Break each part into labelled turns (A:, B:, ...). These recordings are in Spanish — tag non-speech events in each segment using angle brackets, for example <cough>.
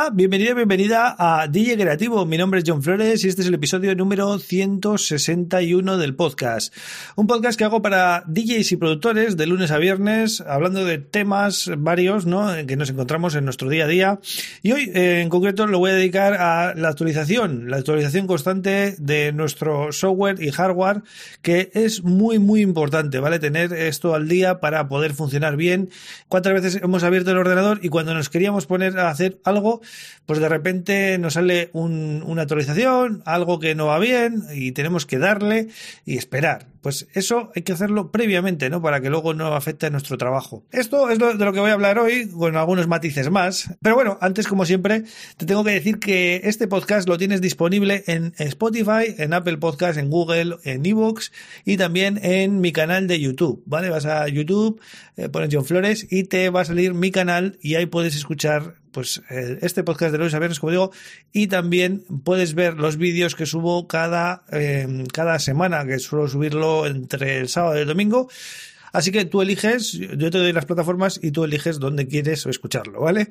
A: Hola, bienvenido bienvenida a DJ Creativo. Mi nombre es John Flores y este es el episodio número 161 del podcast. Un podcast que hago para DJs y productores de lunes a viernes, hablando de temas varios, ¿no? Que nos encontramos en nuestro día a día. Y hoy, eh, en concreto, lo voy a dedicar a la actualización, la actualización constante de nuestro software y hardware, que es muy, muy importante, ¿vale? Tener esto al día para poder funcionar bien. ¿Cuántas veces hemos abierto el ordenador y cuando nos queríamos poner a hacer algo, pues de repente nos sale una actualización, algo que no va bien y tenemos que darle y esperar. Pues eso hay que hacerlo previamente, ¿no? Para que luego no afecte a nuestro trabajo. Esto es de lo que voy a hablar hoy, con algunos matices más. Pero bueno, antes, como siempre, te tengo que decir que este podcast lo tienes disponible en Spotify, en Apple Podcast, en Google, en Evox y también en mi canal de YouTube, ¿vale? Vas a YouTube, eh, pones John Flores y te va a salir mi canal y ahí puedes escuchar pues eh, este podcast de lunes a viernes, como digo, y también puedes ver los vídeos que subo cada, eh, cada semana, que suelo subirlo entre el sábado y el domingo. Así que tú eliges, yo te doy las plataformas y tú eliges dónde quieres escucharlo, ¿vale?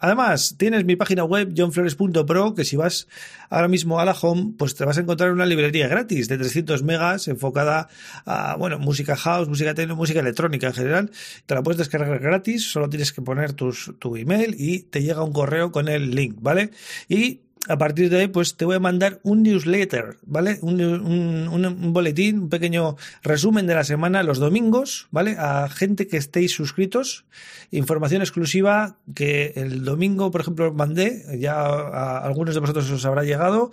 A: Además, tienes mi página web johnflores.pro que si vas ahora mismo a la home, pues te vas a encontrar una librería gratis de 300 megas enfocada a, bueno, música house, música techno, música electrónica en general. Te la puedes descargar gratis, solo tienes que poner tus, tu email y te llega un correo con el link, ¿vale? Y a partir de ahí, pues te voy a mandar un newsletter, ¿vale? Un, un, boletín, un pequeño resumen de la semana los domingos, ¿vale? A gente que estéis suscritos. Información exclusiva que el domingo, por ejemplo, mandé, ya a algunos de vosotros os habrá llegado,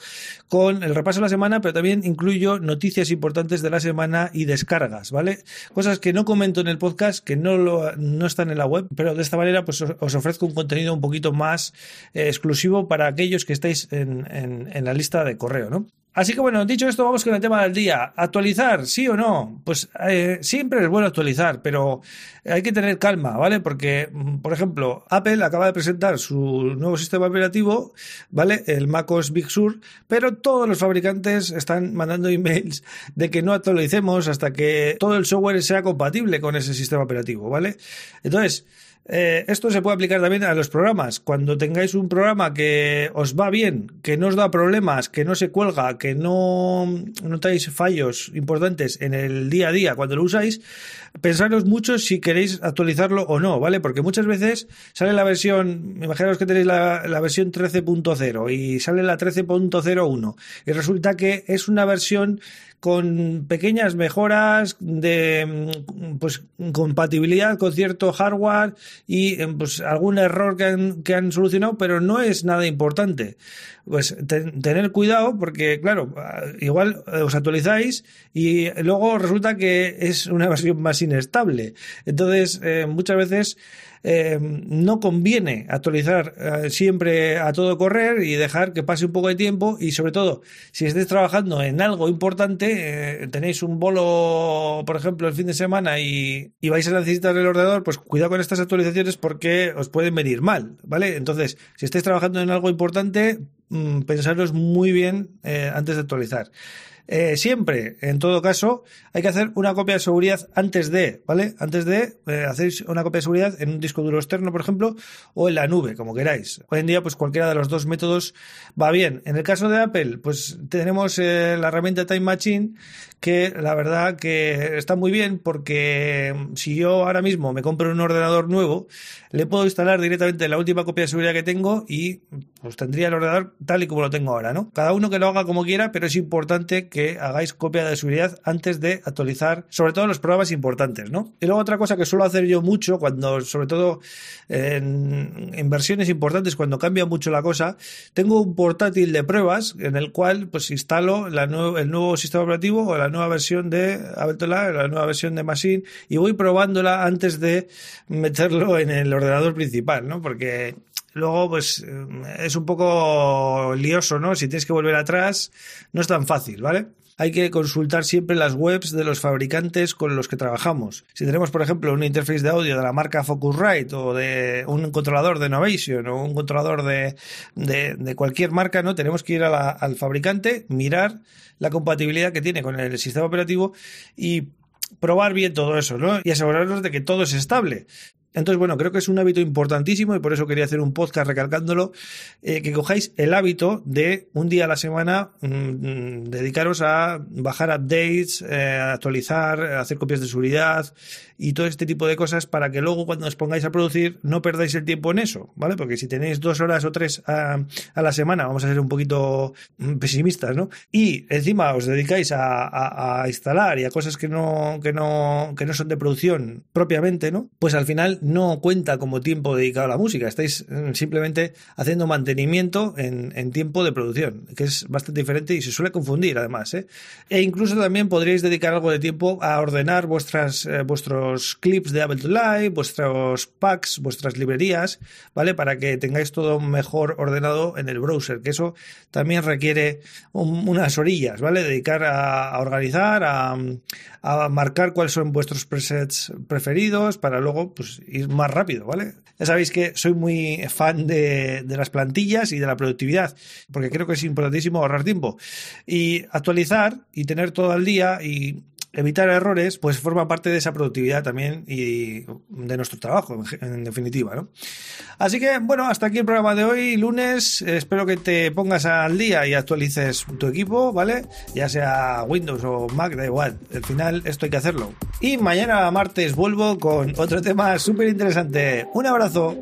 A: con el repaso de la semana, pero también incluyo noticias importantes de la semana y descargas, ¿vale? Cosas que no comento en el podcast, que no, lo, no están en la web, pero de esta manera, pues os ofrezco un contenido un poquito más eh, exclusivo para aquellos que estáis en, la lista de correo, ¿no? Así que bueno, dicho esto, vamos con el tema del día. ¿Actualizar? ¿Sí o no? Pues eh, siempre es bueno actualizar, pero hay que tener calma, ¿vale? Porque, mm, por ejemplo, Apple acaba de presentar su nuevo sistema operativo, ¿vale? El macOS Big Sur, pero todos los fabricantes están mandando emails de que no actualicemos hasta que todo el software sea compatible con ese sistema operativo, ¿vale? Entonces, eh, esto se puede aplicar también a los programas. Cuando tengáis un programa que os va bien, que no os da problemas, que no se cuelga, que no notáis fallos importantes en el día a día cuando lo usáis, pensaros mucho si queréis actualizarlo o no, ¿vale? Porque muchas veces sale la versión, imaginaos que tenéis la, la versión 13.0 y sale la 13.01 y resulta que es una versión con pequeñas mejoras de pues compatibilidad con cierto hardware y pues algún error que han, que han solucionado, pero no es nada importante. Pues tener cuidado porque, claro, igual os actualizáis y luego resulta que es una <laughs> versión más inestable. Entonces, eh, muchas veces eh, no conviene actualizar eh, siempre a todo correr y dejar que pase un poco de tiempo y sobre todo si estáis trabajando en algo importante, eh, tenéis un bolo, por ejemplo, el fin de semana y, y, vais a necesitar el ordenador, pues cuidado con estas actualizaciones porque os pueden venir mal, ¿vale? Entonces, si estáis trabajando en algo importante, mm, pensaros muy bien antes de actualizar. Eh, siempre, en todo caso, hay que hacer una copia de seguridad antes de, ¿vale? Antes de eh, hacer una copia de seguridad en un disco duro externo, por ejemplo, o en la nube, como queráis. Hoy en día, pues cualquiera de los dos métodos va bien. En el caso de Apple, pues tenemos eh, la herramienta Time Machine, que la verdad que está muy bien porque si yo ahora mismo me compro un ordenador nuevo, le puedo instalar directamente la última copia de seguridad que tengo y pues tendría el ordenador tal y como lo tengo ahora, ¿no? Cada uno que lo haga como quiera, pero es importante que hagáis copia de seguridad antes de actualizar, sobre todo los programas importantes, ¿no? Y luego otra cosa que suelo hacer yo mucho, cuando, sobre todo en, versiones importantes, cuando cambia mucho la cosa, tengo un portátil de pruebas en el cual pues instalo el nuevo sistema operativo o la nueva versión de Abeltola, la nueva versión de Machine y voy probándola antes de meterlo en el ordenador principal, ¿no? Porque luego pues eh, es un poco lioso, ¿no? Si tienes que volver atrás, no es tan fácil, ¿vale? hay que consultar siempre las webs de los fabricantes con los que trabajamos. Si tenemos, por ejemplo, un interface de audio de la marca Focusrite o de un controlador de Novation o un controlador de, de, cualquier marca, ¿no? Tenemos que ir al fabricante, mirar la compatibilidad que tiene con el sistema operativo y probar bien todo eso, ¿no? Y asegurarnos de que todo es estable. Entonces, bueno, creo que es un hábito importantísimo y por eso quería hacer un podcast recalcándolo, eh, que cojáis el hábito de un día a la semana mm, mm, dedicaros a bajar updates, eh, actualizar, hacer copias de seguridad y todo este tipo de cosas para que luego cuando os pongáis a producir no perdáis el tiempo en eso, ¿vale? Porque si tenéis dos horas o tres a, la semana, vamos a ser un poquito mm, pesimistas, ¿no? Y encima os dedicáis a, a instalar y a cosas que no, que no, que no son de producción propiamente, ¿no? Pues al final no cuenta como tiempo dedicado a la música, estáis mm, simplemente haciendo mantenimiento en, tiempo de producción, que es bastante diferente y se suele confundir además. ¿eh? E incluso también podríais dedicar algo de tiempo a ordenar vuestras, eh, vuestros clips de Ableton Live, vuestros packs, vuestras librerías, ¿vale? Para que tengáis todo mejor ordenado en el browser, que eso también requiere unas orillas, ¿vale? Dedicar a, organizar, a, a marcar cuáles son vuestros presets preferidos para luego pues, ir más rápido, ¿vale? Ya sabéis que soy muy fan de, las plantillas y de la productividad, porque creo que es importantísimo ahorrar tiempo. Y actualizar y tener todo al día y evitar errores, pues forma parte de esa productividad también y de nuestro trabajo, en definitiva, ¿no? Así que, bueno, hasta aquí el programa de hoy, lunes. Espero que te pongas al día y actualices tu equipo, ¿vale? Ya sea Windows o Mac, da igual. Al final, esto hay que hacerlo. Y mañana, martes, vuelvo con otro tema súper interesante. Un abrazo.